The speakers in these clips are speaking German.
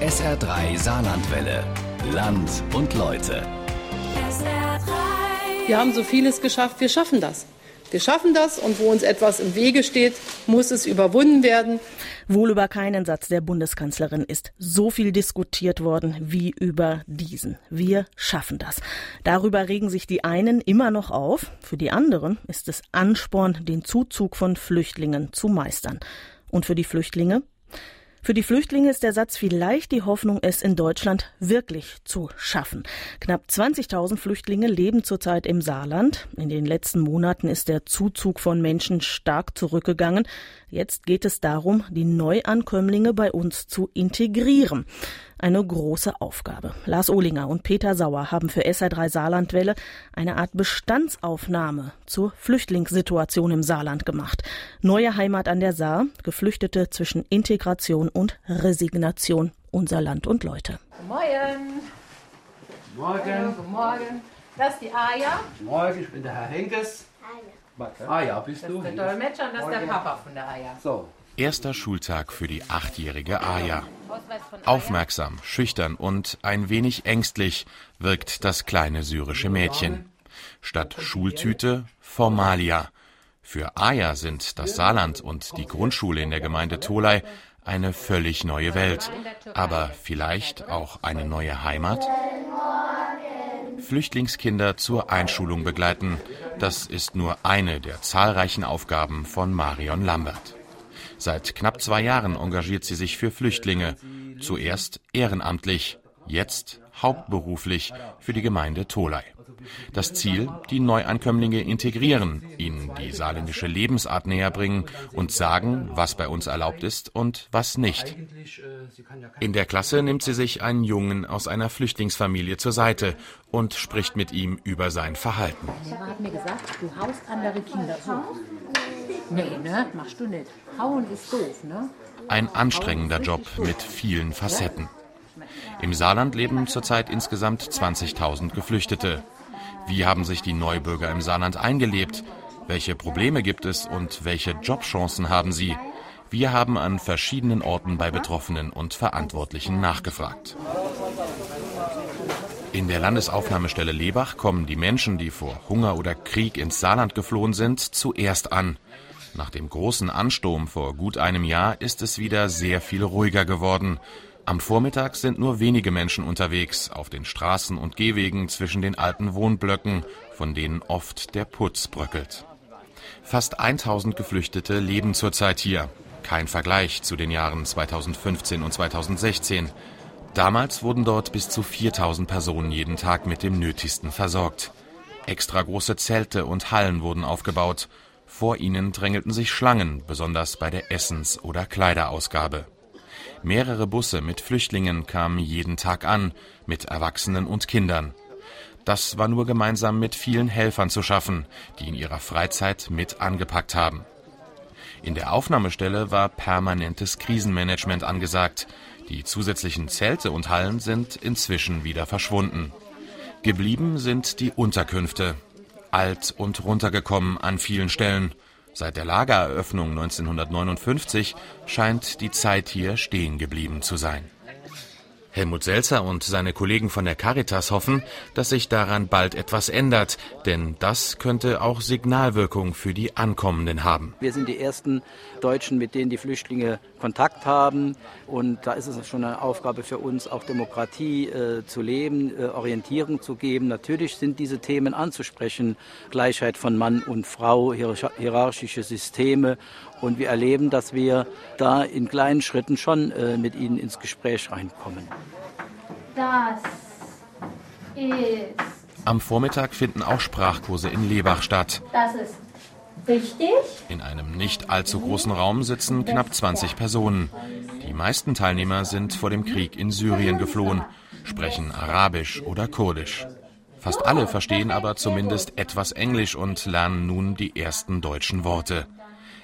SR3 Saarlandwelle. Land und Leute. Wir haben so vieles geschafft, wir schaffen das. Wir schaffen das und wo uns etwas im Wege steht, muss es überwunden werden. Wohl über keinen Satz der Bundeskanzlerin ist so viel diskutiert worden wie über diesen. Wir schaffen das. Darüber regen sich die einen immer noch auf. Für die anderen ist es Ansporn, den Zuzug von Flüchtlingen zu meistern. Und für die Flüchtlinge für die Flüchtlinge ist der Satz vielleicht die Hoffnung, es in Deutschland wirklich zu schaffen. Knapp 20.000 Flüchtlinge leben zurzeit im Saarland. In den letzten Monaten ist der Zuzug von Menschen stark zurückgegangen. Jetzt geht es darum, die Neuankömmlinge bei uns zu integrieren. Eine große Aufgabe. Lars Ohlinger und Peter Sauer haben für SR3 Saarlandwelle eine Art Bestandsaufnahme zur Flüchtlingssituation im Saarland gemacht. Neue Heimat an der Saar, Geflüchtete zwischen Integration und Resignation, unser Land und Leute. Guten Morgen. Morgen. Hallo, guten Morgen. Das ist die Aja. Morgen, ich bin der Herr Henkes. Ah ja, bist Das du? ist der Dolmetscher und das ist der Papa von der Aja. So, Erster Schultag für die achtjährige Aya. Aja. Aufmerksam, schüchtern und ein wenig ängstlich wirkt das kleine syrische Mädchen. Statt Schultüte Formalia. Für Aya sind das Saarland und die Grundschule in der Gemeinde Tolai eine völlig neue Welt. Aber vielleicht auch eine neue Heimat? Flüchtlingskinder zur Einschulung begleiten. Das ist nur eine der zahlreichen Aufgaben von Marion Lambert. Seit knapp zwei Jahren engagiert sie sich für Flüchtlinge. Zuerst ehrenamtlich, jetzt hauptberuflich für die Gemeinde Tolai. Das Ziel, die Neuankömmlinge integrieren, ihnen die saarländische Lebensart näherbringen und sagen, was bei uns erlaubt ist und was nicht. In der Klasse nimmt sie sich einen Jungen aus einer Flüchtlingsfamilie zur Seite und spricht mit ihm über sein Verhalten. Der hat mir gesagt, du haust andere Kinder so. Nee, ne? Machst du nicht. Hauen ist doof, ne? Ein anstrengender Job mit vielen Facetten. Im Saarland leben zurzeit insgesamt 20.000 Geflüchtete. Wie haben sich die Neubürger im Saarland eingelebt? Welche Probleme gibt es und welche Jobchancen haben sie? Wir haben an verschiedenen Orten bei Betroffenen und Verantwortlichen nachgefragt. In der Landesaufnahmestelle Lebach kommen die Menschen, die vor Hunger oder Krieg ins Saarland geflohen sind, zuerst an. Nach dem großen Ansturm vor gut einem Jahr ist es wieder sehr viel ruhiger geworden. Am Vormittag sind nur wenige Menschen unterwegs auf den Straßen und Gehwegen zwischen den alten Wohnblöcken, von denen oft der Putz bröckelt. Fast 1000 Geflüchtete leben zurzeit hier. Kein Vergleich zu den Jahren 2015 und 2016. Damals wurden dort bis zu 4000 Personen jeden Tag mit dem Nötigsten versorgt. Extra große Zelte und Hallen wurden aufgebaut. Vor ihnen drängelten sich Schlangen, besonders bei der Essens- oder Kleiderausgabe. Mehrere Busse mit Flüchtlingen kamen jeden Tag an, mit Erwachsenen und Kindern. Das war nur gemeinsam mit vielen Helfern zu schaffen, die in ihrer Freizeit mit angepackt haben. In der Aufnahmestelle war permanentes Krisenmanagement angesagt. Die zusätzlichen Zelte und Hallen sind inzwischen wieder verschwunden. Geblieben sind die Unterkünfte. Alt und runtergekommen an vielen Stellen. Seit der Lagereröffnung 1959 scheint die Zeit hier stehen geblieben zu sein. Helmut Selzer und seine Kollegen von der Caritas hoffen, dass sich daran bald etwas ändert, denn das könnte auch Signalwirkung für die Ankommenden haben. Wir sind die ersten Deutschen, mit denen die Flüchtlinge Kontakt haben. Und da ist es schon eine Aufgabe für uns, auch Demokratie äh, zu leben, äh, Orientierung zu geben. Natürlich sind diese Themen anzusprechen. Gleichheit von Mann und Frau, hierarch- hierarchische Systeme. Und wir erleben, dass wir da in kleinen Schritten schon äh, mit ihnen ins Gespräch reinkommen. Das ist, Am Vormittag finden auch Sprachkurse in Lebach statt. das ist richtig. In einem nicht allzu großen Raum sitzen knapp 20 Personen. Die meisten Teilnehmer sind vor dem Krieg in Syrien geflohen, sprechen Arabisch oder Kurdisch. Fast alle verstehen aber zumindest etwas Englisch und lernen nun die ersten deutschen Worte.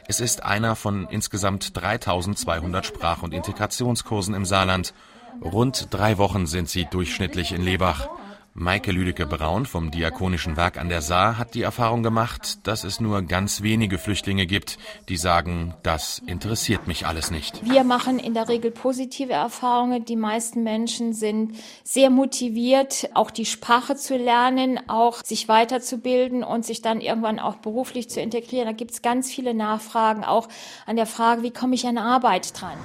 Es ist einer von insgesamt 3200 Sprach- und Integrationskursen im Saarland. Rund drei Wochen sind sie durchschnittlich in Lebach. Maike Lüdecke-Braun vom Diakonischen Werk an der Saar hat die Erfahrung gemacht, dass es nur ganz wenige Flüchtlinge gibt, die sagen, das interessiert mich alles nicht. Wir machen in der Regel positive Erfahrungen. Die meisten Menschen sind sehr motiviert, auch die Sprache zu lernen, auch sich weiterzubilden und sich dann irgendwann auch beruflich zu integrieren. Da gibt es ganz viele Nachfragen, auch an der Frage, wie komme ich an Arbeit dran.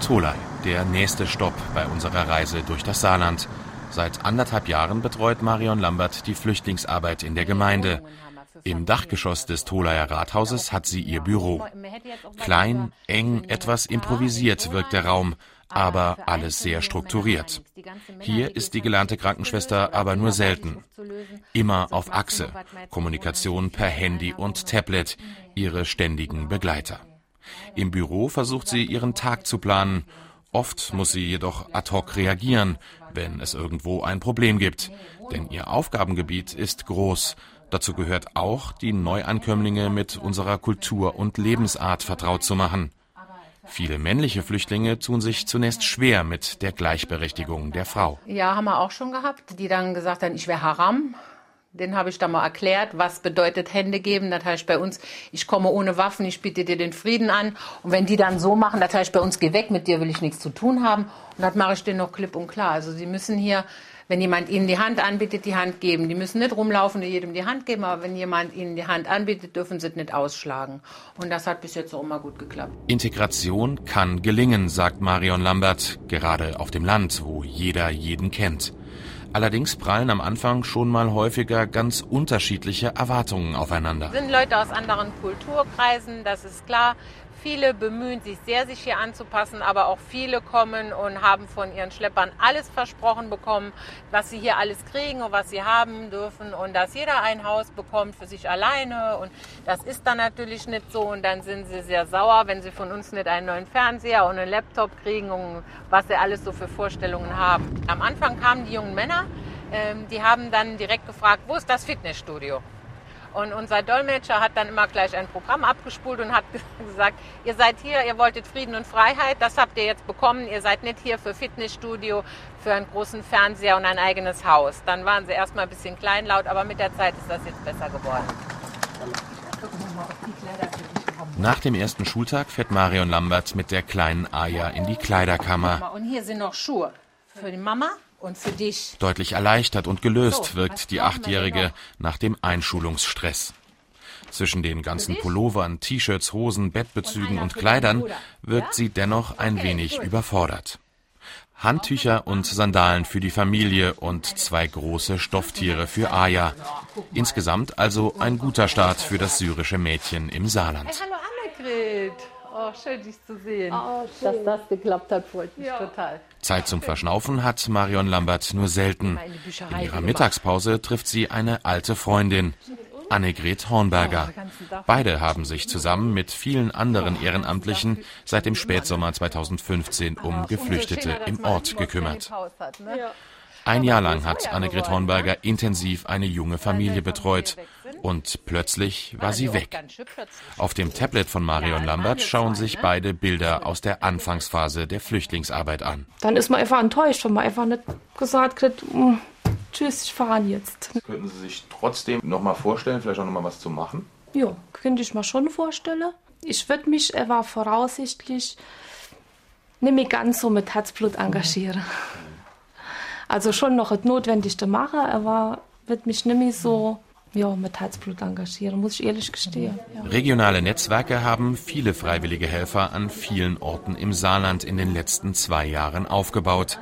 Tolai, der nächste Stopp bei unserer Reise durch das Saarland. Seit anderthalb Jahren betreut Marion Lambert die Flüchtlingsarbeit in der Gemeinde. Im Dachgeschoss des Tholaier Rathauses hat sie ihr Büro. Klein, eng, etwas improvisiert wirkt der Raum, aber alles sehr strukturiert. Hier ist die gelernte Krankenschwester aber nur selten. Immer auf Achse, Kommunikation per Handy und Tablet, ihre ständigen Begleiter. Im Büro versucht sie ihren Tag zu planen Oft muss sie jedoch ad hoc reagieren, wenn es irgendwo ein Problem gibt, denn ihr Aufgabengebiet ist groß. Dazu gehört auch, die Neuankömmlinge mit unserer Kultur und Lebensart vertraut zu machen. Viele männliche Flüchtlinge tun sich zunächst schwer mit der Gleichberechtigung der Frau. Ja, haben wir auch schon gehabt, die dann gesagt haben, ich wäre Haram. Den habe ich dann mal erklärt, was bedeutet Hände geben. Das heißt bei uns, ich komme ohne Waffen, ich biete dir den Frieden an. Und wenn die dann so machen, das heißt bei uns, geh weg, mit dir will ich nichts zu tun haben. Und das mache ich denen noch klipp und klar. Also sie müssen hier, wenn jemand ihnen die Hand anbietet, die Hand geben. Die müssen nicht rumlaufen und jedem die Hand geben, aber wenn jemand ihnen die Hand anbietet, dürfen sie es nicht ausschlagen. Und das hat bis jetzt auch immer gut geklappt. Integration kann gelingen, sagt Marion Lambert, gerade auf dem Land, wo jeder jeden kennt. Allerdings prallen am Anfang schon mal häufiger ganz unterschiedliche Erwartungen aufeinander. Es sind Leute aus anderen Kulturkreisen, das ist klar. Viele bemühen sich sehr, sich hier anzupassen, aber auch viele kommen und haben von ihren Schleppern alles versprochen bekommen, was sie hier alles kriegen und was sie haben dürfen und dass jeder ein Haus bekommt für sich alleine und das ist dann natürlich nicht so und dann sind sie sehr sauer, wenn sie von uns nicht einen neuen Fernseher und einen Laptop kriegen und was sie alles so für Vorstellungen haben. Am Anfang kamen die jungen Männer, ähm, die haben dann direkt gefragt, wo ist das Fitnessstudio? Und unser Dolmetscher hat dann immer gleich ein Programm abgespult und hat gesagt, ihr seid hier, ihr wolltet Frieden und Freiheit, das habt ihr jetzt bekommen. Ihr seid nicht hier für Fitnessstudio, für einen großen Fernseher und ein eigenes Haus. Dann waren sie erstmal ein bisschen kleinlaut, aber mit der Zeit ist das jetzt besser geworden. Nach dem ersten Schultag fährt Marion Lambert mit der kleinen Aya in die Kleiderkammer. Und hier sind noch Schuhe für die Mama. Deutlich erleichtert und gelöst wirkt die Achtjährige nach dem Einschulungsstress. Zwischen den ganzen Pullovern, T-Shirts, Hosen, Bettbezügen und Kleidern wirkt sie dennoch ein wenig überfordert. Handtücher und Sandalen für die Familie und zwei große Stofftiere für Aya. Insgesamt also ein guter Start für das syrische Mädchen im Saarland. Hey, hallo Annegret. Oh, schön, dich zu sehen. Oh, Dass das geklappt hat, freut mich ja. total. Zeit zum Verschnaufen hat Marion Lambert nur selten. In ihrer Mittagspause trifft sie eine alte Freundin, Annegret Hornberger. Beide haben sich zusammen mit vielen anderen Ehrenamtlichen seit dem Spätsommer 2015 um Geflüchtete im Ort gekümmert. Ein Jahr lang hat Annegret Hornberger intensiv eine junge Familie betreut und plötzlich war sie weg. Auf dem Tablet von Marion Lambert schauen sich beide Bilder aus der Anfangsphase der Flüchtlingsarbeit an. Dann ist man einfach enttäuscht, wenn man einfach nicht gesagt kriegt, mm, tschüss, ich fahre jetzt. Könnten Sie sich trotzdem noch mal vorstellen, vielleicht auch noch mal was zu machen? Ja, könnte ich mir schon vorstellen. Ich würde mich aber voraussichtlich nicht mehr ganz so mit Herzblut engagieren. Also schon noch das Notwendigste machen, aber wird mich nicht mehr so ja, mit Herzblut engagieren, muss ich ehrlich gestehen. Ja. Regionale Netzwerke haben viele freiwillige Helfer an vielen Orten im Saarland in den letzten zwei Jahren aufgebaut.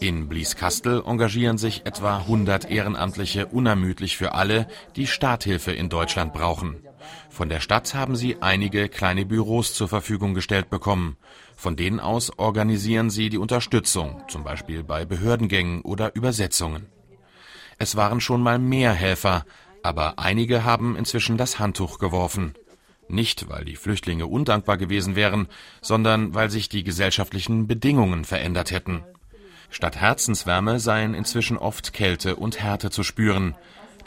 In Blieskastel engagieren sich etwa 100 Ehrenamtliche unermüdlich für alle, die Starthilfe in Deutschland brauchen. Von der Stadt haben sie einige kleine Büros zur Verfügung gestellt bekommen. Von denen aus organisieren sie die Unterstützung, zum Beispiel bei Behördengängen oder Übersetzungen. Es waren schon mal mehr Helfer, aber einige haben inzwischen das Handtuch geworfen. Nicht, weil die Flüchtlinge undankbar gewesen wären, sondern weil sich die gesellschaftlichen Bedingungen verändert hätten. Statt Herzenswärme seien inzwischen oft Kälte und Härte zu spüren.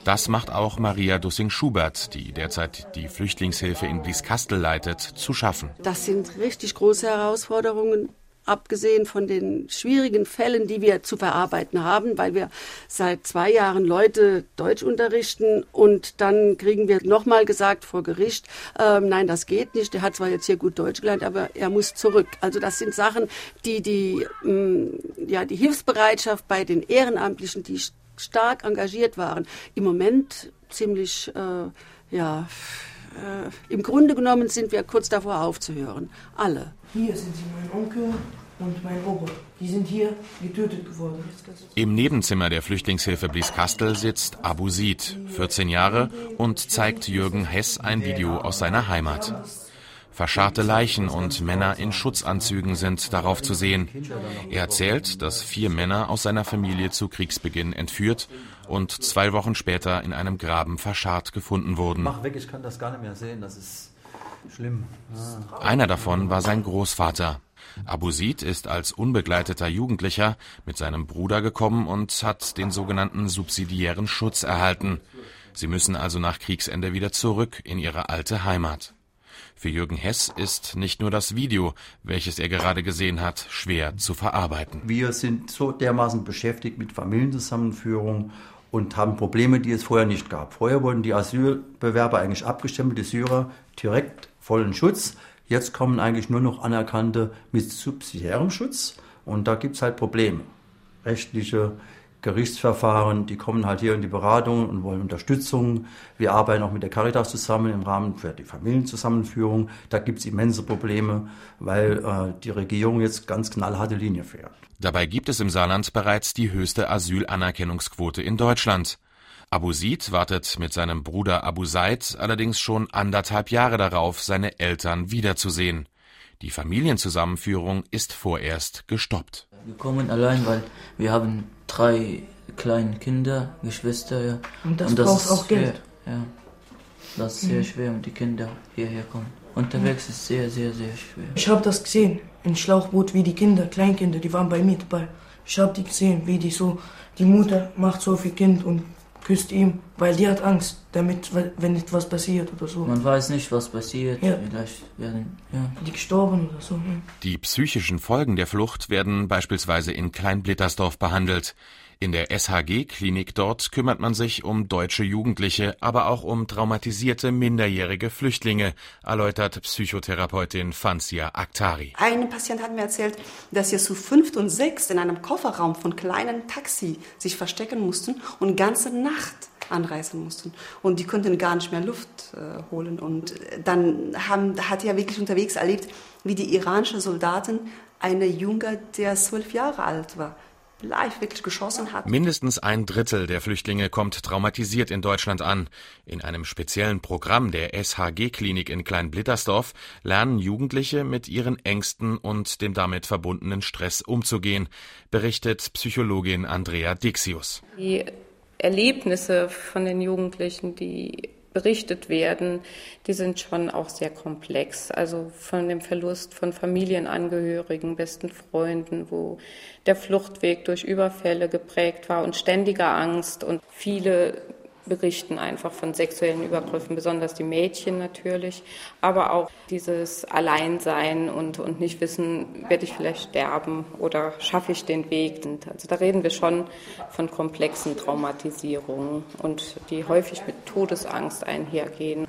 Das macht auch Maria Dussing-Schubert, die derzeit die Flüchtlingshilfe in Blieskastel leitet, zu schaffen. Das sind richtig große Herausforderungen abgesehen von den schwierigen Fällen, die wir zu verarbeiten haben, weil wir seit zwei Jahren Leute Deutsch unterrichten und dann kriegen wir nochmal gesagt vor Gericht, äh, nein, das geht nicht. Der hat zwar jetzt hier gut Deutsch gelernt, aber er muss zurück. Also das sind Sachen, die die, mh, mm, ja, die Hilfsbereitschaft bei den Ehrenamtlichen, die stark engagiert waren, im Moment ziemlich, äh, ja, äh, im Grunde genommen sind wir kurz davor aufzuhören. Alle. Hier sind sie, mein Onkel und mein Opa. Die sind hier getötet geworden. Im Nebenzimmer der Flüchtlingshilfe Blieskastel sitzt Abu Sid, 14 Jahre, und zeigt Jürgen Hess ein Video aus seiner Heimat. Verscharrte Leichen und Männer in Schutzanzügen sind darauf zu sehen. Er erzählt, dass vier Männer aus seiner Familie zu Kriegsbeginn entführt und zwei Wochen später in einem Graben verscharrt gefunden wurden. Mach weg, ich kann das gar nicht mehr sehen, das ist schlimm. Ah. Einer davon war sein Großvater. Abusid ist als unbegleiteter Jugendlicher mit seinem Bruder gekommen und hat den sogenannten subsidiären Schutz erhalten. Sie müssen also nach Kriegsende wieder zurück in ihre alte Heimat. Für Jürgen Hess ist nicht nur das Video, welches er gerade gesehen hat, schwer zu verarbeiten. Wir sind so dermaßen beschäftigt mit Familienzusammenführung und haben Probleme, die es vorher nicht gab. Vorher wurden die Asylbewerber eigentlich abgestempelt, die Syrer direkt vollen Schutz. Jetzt kommen eigentlich nur noch Anerkannte mit subsidiärem Schutz und da gibt es halt Probleme. Rechtliche Gerichtsverfahren, die kommen halt hier in die Beratung und wollen Unterstützung. Wir arbeiten auch mit der Caritas zusammen im Rahmen für die Familienzusammenführung. Da gibt es immense Probleme, weil äh, die Regierung jetzt ganz knallharte Linie fährt. Dabei gibt es im Saarland bereits die höchste Asylanerkennungsquote in Deutschland. Abu Sid wartet mit seinem Bruder Abu Said allerdings schon anderthalb Jahre darauf, seine Eltern wiederzusehen. Die Familienzusammenführung ist vorerst gestoppt. Wir kommen allein, weil wir haben drei kleine Kinder, Geschwister. Ja. Und das, und das braucht auch Geld. Ja, das ist sehr mhm. schwer, wenn die Kinder hierher kommen. Unterwegs mhm. ist sehr, sehr, sehr schwer. Ich habe das gesehen, im Schlauchboot, wie die Kinder, Kleinkinder, die waren bei mir dabei. Ich habe die gesehen, wie die so, die Mutter macht so viel Kind und küsst ihm, weil die hat Angst, damit, wenn etwas passiert oder so. Man weiß nicht, was passiert. Ja. Vielleicht werden ja. die gestorben oder so. Ja. Die psychischen Folgen der Flucht werden beispielsweise in Kleinblittersdorf behandelt. In der SHG-Klinik dort kümmert man sich um deutsche Jugendliche, aber auch um traumatisierte minderjährige Flüchtlinge, erläutert Psychotherapeutin Fanzia Aktari. Ein Patient hat mir erzählt, dass sie zu fünft und sechst in einem Kofferraum von kleinen Taxi sich verstecken mussten und ganze Nacht anreisen mussten. Und die konnten gar nicht mehr Luft äh, holen. Und dann haben, hat er wirklich unterwegs erlebt, wie die iranischen Soldaten eine Junge, der zwölf Jahre alt war, live wirklich geschossen hat. Mindestens ein Drittel der Flüchtlinge kommt traumatisiert in Deutschland an. In einem speziellen Programm der SHG-Klinik in Kleinblittersdorf lernen Jugendliche mit ihren Ängsten und dem damit verbundenen Stress umzugehen, berichtet Psychologin Andrea Dixius. Die Erlebnisse von den Jugendlichen, die berichtet werden, die sind schon auch sehr komplex. Also von dem Verlust von Familienangehörigen, besten Freunden, wo der Fluchtweg durch Überfälle geprägt war und ständiger Angst und viele berichten einfach von sexuellen Übergriffen, besonders die Mädchen natürlich, aber auch dieses Alleinsein und, und nicht wissen, werde ich vielleicht sterben oder schaffe ich den Weg. Also da reden wir schon von komplexen Traumatisierungen und die häufig mit Todesangst einhergehen.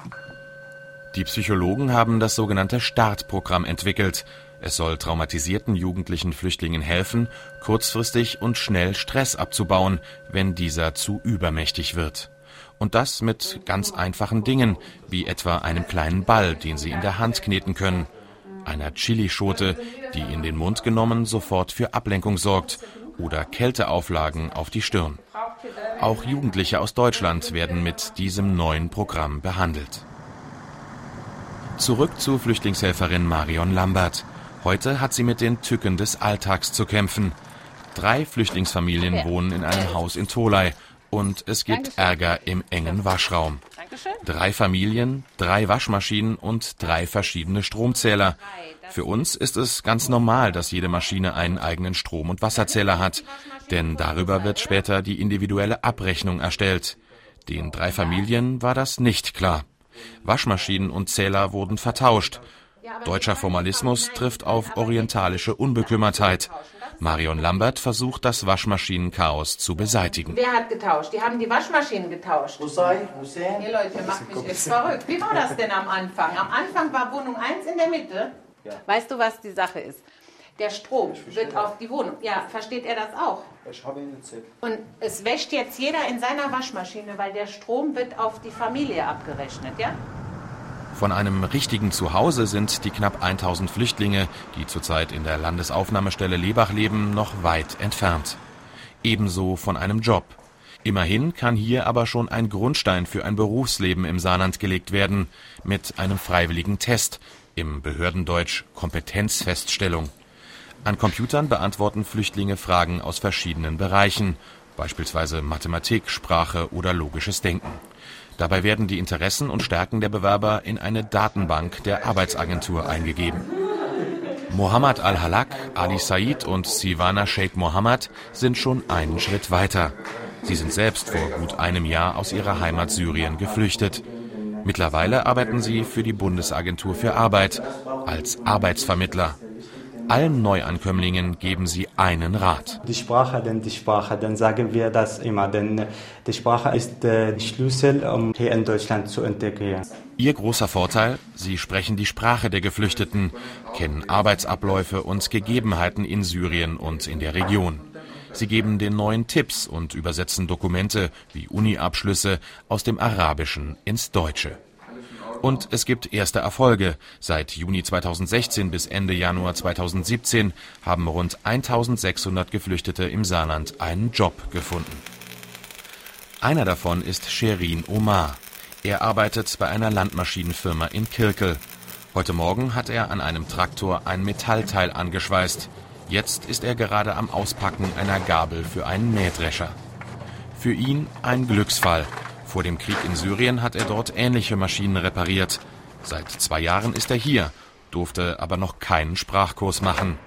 Die Psychologen haben das sogenannte Startprogramm entwickelt. Es soll traumatisierten jugendlichen Flüchtlingen helfen, kurzfristig und schnell Stress abzubauen, wenn dieser zu übermächtig wird. Und das mit ganz einfachen Dingen, wie etwa einem kleinen Ball, den sie in der Hand kneten können, einer Chilischote, die in den Mund genommen sofort für Ablenkung sorgt, oder Kälteauflagen auf die Stirn. Auch Jugendliche aus Deutschland werden mit diesem neuen Programm behandelt. Zurück zu Flüchtlingshelferin Marion Lambert. Heute hat sie mit den Tücken des Alltags zu kämpfen. Drei Flüchtlingsfamilien wohnen in einem Haus in Tolai und es gibt Ärger im engen Waschraum. Drei Familien, drei Waschmaschinen und drei verschiedene Stromzähler. Für uns ist es ganz normal, dass jede Maschine einen eigenen Strom- und Wasserzähler hat, denn darüber wird später die individuelle Abrechnung erstellt. Den drei Familien war das nicht klar. Waschmaschinen und Zähler wurden vertauscht Deutscher Formalismus trifft auf orientalische Unbekümmertheit. Marion Lambert versucht, das Waschmaschinenchaos zu beseitigen. Wer hat getauscht? Die haben die Waschmaschinen getauscht. Hussein, Hussein. Ihr Leute, macht mich jetzt verrückt. Wie war das denn am Anfang? Am Anfang war Wohnung 1 in der Mitte. Ja. Weißt du, was die Sache ist? Der Strom wird auf die Wohnung. Ja, versteht er das auch? Ich habe ihn jetzt. Und es wäscht jetzt jeder in seiner Waschmaschine, weil der Strom wird auf die Familie abgerechnet, ja? Von einem richtigen Zuhause sind die knapp 1000 Flüchtlinge, die zurzeit in der Landesaufnahmestelle Lebach leben, noch weit entfernt. Ebenso von einem Job. Immerhin kann hier aber schon ein Grundstein für ein Berufsleben im Saarland gelegt werden, mit einem freiwilligen Test, im Behördendeutsch Kompetenzfeststellung. An Computern beantworten Flüchtlinge Fragen aus verschiedenen Bereichen, beispielsweise Mathematik, Sprache oder logisches Denken. Dabei werden die Interessen und Stärken der Bewerber in eine Datenbank der Arbeitsagentur eingegeben. Mohammad Al-Halak, Ali Said und Sivana Sheikh Mohammed sind schon einen Schritt weiter. Sie sind selbst vor gut einem Jahr aus ihrer Heimat Syrien geflüchtet. Mittlerweile arbeiten sie für die Bundesagentur für Arbeit als Arbeitsvermittler. Allen Neuankömmlingen geben sie einen Rat. Die Sprache, denn die Sprache, dann sagen wir das immer, denn die Sprache ist der Schlüssel, um hier in Deutschland zu integrieren. Ihr großer Vorteil, sie sprechen die Sprache der Geflüchteten, kennen Arbeitsabläufe und Gegebenheiten in Syrien und in der Region. Sie geben den neuen Tipps und übersetzen Dokumente wie Uni-Abschlüsse aus dem Arabischen ins Deutsche. Und es gibt erste Erfolge. Seit Juni 2016 bis Ende Januar 2017 haben rund 1600 Geflüchtete im Saarland einen Job gefunden. Einer davon ist Sherin Omar. Er arbeitet bei einer Landmaschinenfirma in Kirkel. Heute Morgen hat er an einem Traktor ein Metallteil angeschweißt. Jetzt ist er gerade am Auspacken einer Gabel für einen Mähdrescher. Für ihn ein Glücksfall. Vor dem Krieg in Syrien hat er dort ähnliche Maschinen repariert. Seit zwei Jahren ist er hier, durfte aber noch keinen Sprachkurs machen.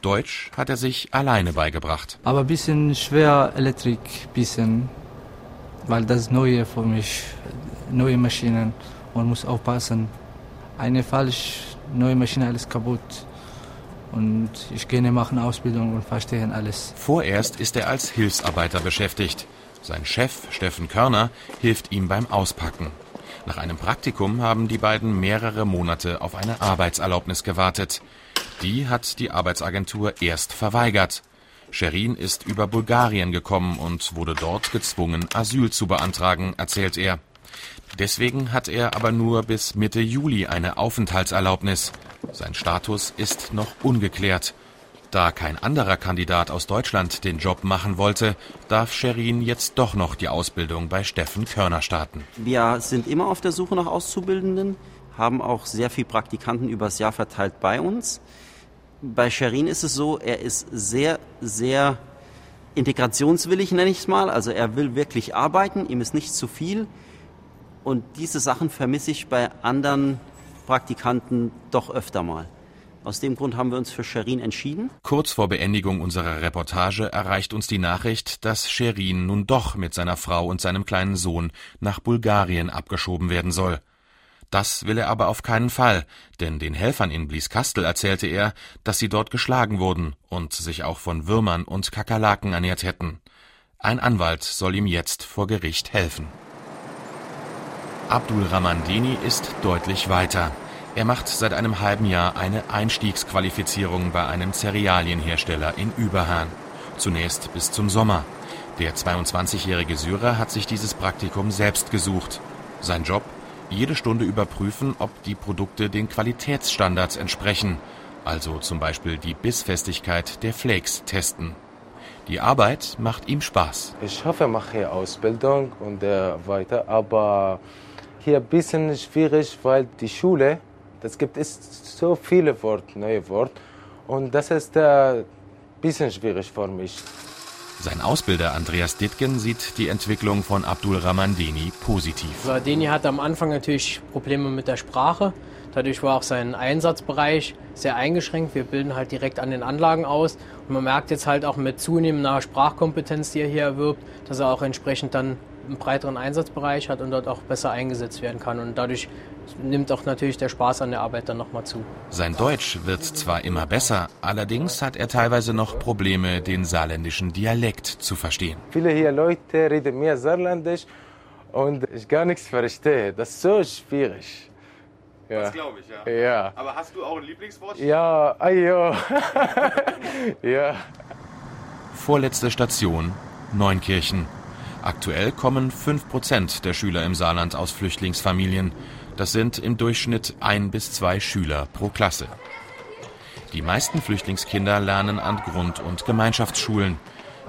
Deutsch hat er sich alleine beigebracht. Aber ein bisschen schwer Elektrik, bisschen, weil das neue für mich, neue Maschinen. Man muss aufpassen. Eine falsch, neue Maschine, alles kaputt. Und ich gehe machen Ausbildung und verstehe alles. Vorerst ist er als Hilfsarbeiter beschäftigt. Sein Chef, Steffen Körner, hilft ihm beim Auspacken. Nach einem Praktikum haben die beiden mehrere Monate auf eine Arbeitserlaubnis gewartet. Die hat die Arbeitsagentur erst verweigert. Sherin ist über Bulgarien gekommen und wurde dort gezwungen, Asyl zu beantragen, erzählt er. Deswegen hat er aber nur bis Mitte Juli eine Aufenthaltserlaubnis. Sein Status ist noch ungeklärt. Da kein anderer Kandidat aus Deutschland den Job machen wollte, darf Sherin jetzt doch noch die Ausbildung bei Steffen Körner starten. Wir sind immer auf der Suche nach Auszubildenden, haben auch sehr viele Praktikanten übers Jahr verteilt bei uns. Bei Sherin ist es so, er ist sehr, sehr integrationswillig, nenne ich es mal. Also er will wirklich arbeiten, ihm ist nicht zu viel. Und diese Sachen vermisse ich bei anderen Praktikanten doch öfter mal. Aus dem Grund haben wir uns für Sherin entschieden. Kurz vor Beendigung unserer Reportage erreicht uns die Nachricht, dass Sherin nun doch mit seiner Frau und seinem kleinen Sohn nach Bulgarien abgeschoben werden soll. Das will er aber auf keinen Fall, denn den Helfern in Blieskastel erzählte er, dass sie dort geschlagen wurden und sich auch von Würmern und Kakerlaken ernährt hätten. Ein Anwalt soll ihm jetzt vor Gericht helfen. Abdul Ramandini ist deutlich weiter. Er macht seit einem halben Jahr eine Einstiegsqualifizierung bei einem Cerealienhersteller in Überhahn. Zunächst bis zum Sommer. Der 22-jährige Syrer hat sich dieses Praktikum selbst gesucht. Sein Job? Jede Stunde überprüfen, ob die Produkte den Qualitätsstandards entsprechen. Also zum Beispiel die Bissfestigkeit der Flakes testen. Die Arbeit macht ihm Spaß. Ich hoffe, ich mache Ausbildung und äh, weiter, aber hier ein bisschen schwierig, weil die Schule es gibt ist so viele Worte, neue Worte. Und das ist ein äh, bisschen schwierig für mich. Sein Ausbilder Andreas Dittgen sieht die Entwicklung von Abdul Ramandeni positiv. Deni hatte am Anfang natürlich Probleme mit der Sprache. Dadurch war auch sein Einsatzbereich sehr eingeschränkt. Wir bilden halt direkt an den Anlagen aus. Und man merkt jetzt halt auch mit zunehmender Sprachkompetenz, die er hier erwirbt, dass er auch entsprechend dann einen breiteren Einsatzbereich hat und dort auch besser eingesetzt werden kann. Und dadurch nimmt auch natürlich der Spaß an der Arbeit dann nochmal zu. Sein Deutsch wird zwar immer besser, allerdings hat er teilweise noch Probleme, den saarländischen Dialekt zu verstehen. Viele hier Leute reden mehr Saarländisch und ich gar nichts verstehe. Das ist so schwierig. Ja. Das glaube ich, ja. Ja. Aber hast du auch ein Lieblingswort? Ja, ayo. ja. Vorletzte Station, Neunkirchen. Aktuell kommen 5% der Schüler im Saarland aus Flüchtlingsfamilien. Das sind im Durchschnitt ein bis zwei Schüler pro Klasse. Die meisten Flüchtlingskinder lernen an Grund- und Gemeinschaftsschulen.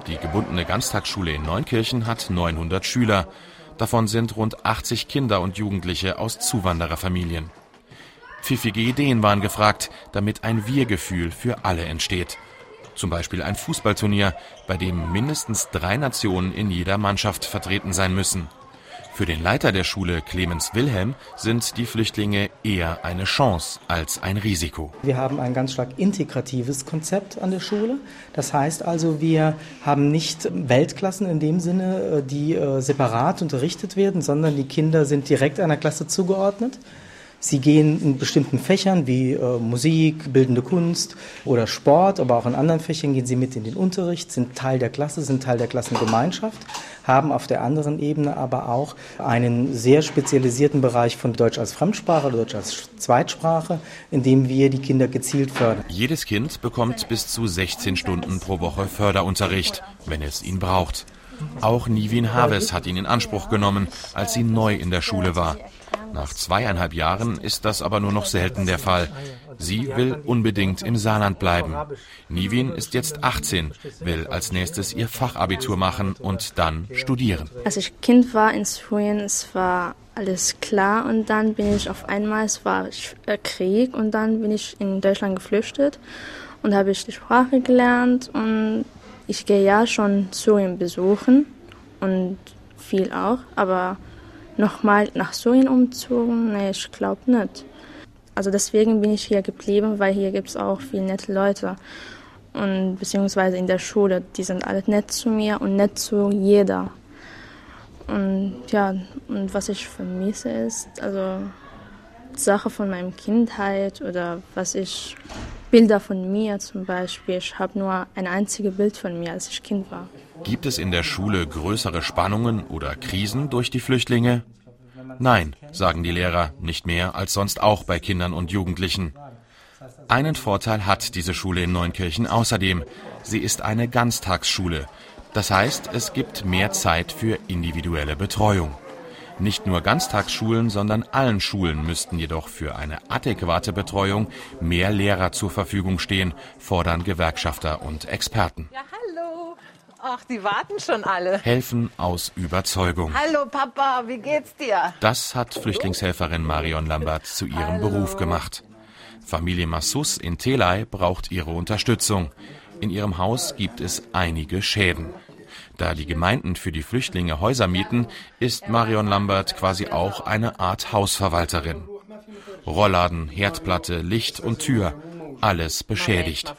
Die gebundene Ganztagsschule in Neunkirchen hat 900 Schüler. Davon sind rund 80 Kinder und Jugendliche aus Zuwandererfamilien. Pfiffige Ideen waren gefragt, damit ein Wir-Gefühl für alle entsteht. Zum Beispiel ein Fußballturnier, bei dem mindestens drei Nationen in jeder Mannschaft vertreten sein müssen. Für den Leiter der Schule, Clemens Wilhelm, sind die Flüchtlinge eher eine Chance als ein Risiko. Wir haben ein ganz stark integratives Konzept an der Schule. Das heißt also, wir haben nicht Weltklassen in dem Sinne, die äh, separat unterrichtet werden, sondern die Kinder sind direkt einer Klasse zugeordnet. Sie gehen in bestimmten Fächern wie äh, Musik, bildende Kunst oder Sport, aber auch in anderen Fächern gehen sie mit in den Unterricht, sind Teil der Klasse, sind Teil der Klassengemeinschaft, haben auf der anderen Ebene aber auch einen sehr spezialisierten Bereich von Deutsch als Fremdsprache, Deutsch als Zweitsprache, in dem wir die Kinder gezielt fördern. Jedes Kind bekommt bis zu 16 Stunden pro Woche Förderunterricht, wenn es ihn braucht. Auch Nivin Haves hat ihn in Anspruch genommen, als sie neu in der Schule war. Nach zweieinhalb Jahren ist das aber nur noch selten der Fall. Sie will unbedingt im Saarland bleiben. Nivin ist jetzt 18, will als nächstes ihr Fachabitur machen und dann studieren. Als ich Kind war in Syrien, es war alles klar und dann bin ich auf einmal, es war Krieg und dann bin ich in Deutschland geflüchtet und habe ich die Sprache gelernt und ich gehe ja schon Syrien besuchen und viel auch, aber nochmal nach Syrien umzogen, nee, ich glaube nicht. Also deswegen bin ich hier geblieben, weil hier gibt es auch viele nette Leute. Und beziehungsweise in der Schule, die sind alle nett zu mir und nett zu jeder. Und ja, und was ich vermisse ist, also Sache von meiner Kindheit oder was ich, Bilder von mir zum Beispiel. Ich habe nur ein einziges Bild von mir, als ich Kind war. Gibt es in der Schule größere Spannungen oder Krisen durch die Flüchtlinge? Nein, sagen die Lehrer, nicht mehr als sonst auch bei Kindern und Jugendlichen. Einen Vorteil hat diese Schule in Neunkirchen außerdem. Sie ist eine Ganztagsschule. Das heißt, es gibt mehr Zeit für individuelle Betreuung. Nicht nur Ganztagsschulen, sondern allen Schulen müssten jedoch für eine adäquate Betreuung mehr Lehrer zur Verfügung stehen, fordern Gewerkschafter und Experten. Ach, die warten schon alle. Helfen aus Überzeugung. Hallo Papa, wie geht's dir? Das hat Flüchtlingshelferin Marion Lambert zu ihrem Hallo. Beruf gemacht. Familie Massus in Telei braucht ihre Unterstützung. In ihrem Haus gibt es einige Schäden. Da die Gemeinden für die Flüchtlinge Häuser mieten, ist Marion Lambert quasi auch eine Art Hausverwalterin. Rollladen, Herdplatte, Licht und Tür, alles beschädigt.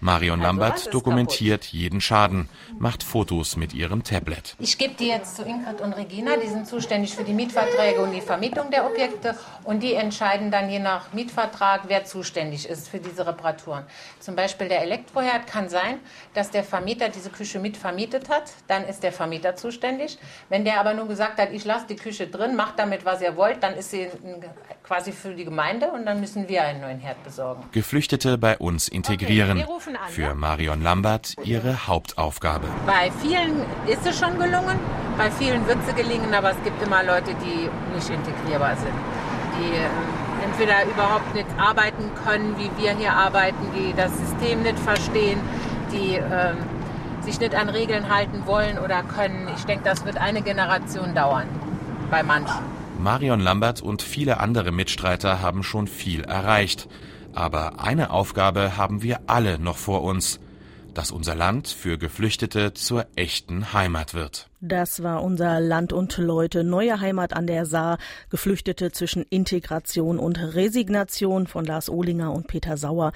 Marion Lambert dokumentiert jeden Schaden, macht Fotos mit ihrem Tablet. Ich gebe die jetzt zu Ingrid und Regina, die sind zuständig für die Mietverträge und die Vermietung der Objekte und die entscheiden dann je nach Mietvertrag, wer zuständig ist für diese Reparaturen. Zum Beispiel der Elektroherd kann sein, dass der Vermieter diese Küche mit vermietet hat, dann ist der Vermieter zuständig. Wenn der aber nur gesagt hat, ich lasse die Küche drin, macht damit, was ihr wollt, dann ist sie quasi für die Gemeinde und dann müssen wir einen neuen Herd besorgen. Geflüchtete bei uns integrieren. rufen an, Für Marion Lambert ihre Hauptaufgabe. Bei vielen ist es schon gelungen, bei vielen wird es gelingen, aber es gibt immer Leute, die nicht integrierbar sind. Die äh, entweder überhaupt nicht arbeiten können, wie wir hier arbeiten, die das System nicht verstehen, die äh, sich nicht an Regeln halten wollen oder können. Ich denke, das wird eine Generation dauern, bei manchen. Marion Lambert und viele andere Mitstreiter haben schon viel erreicht. Aber eine Aufgabe haben wir alle noch vor uns, dass unser Land für Geflüchtete zur echten Heimat wird. Das war unser Land und Leute. Neue Heimat an der Saar. Geflüchtete zwischen Integration und Resignation von Lars Ohlinger und Peter Sauer.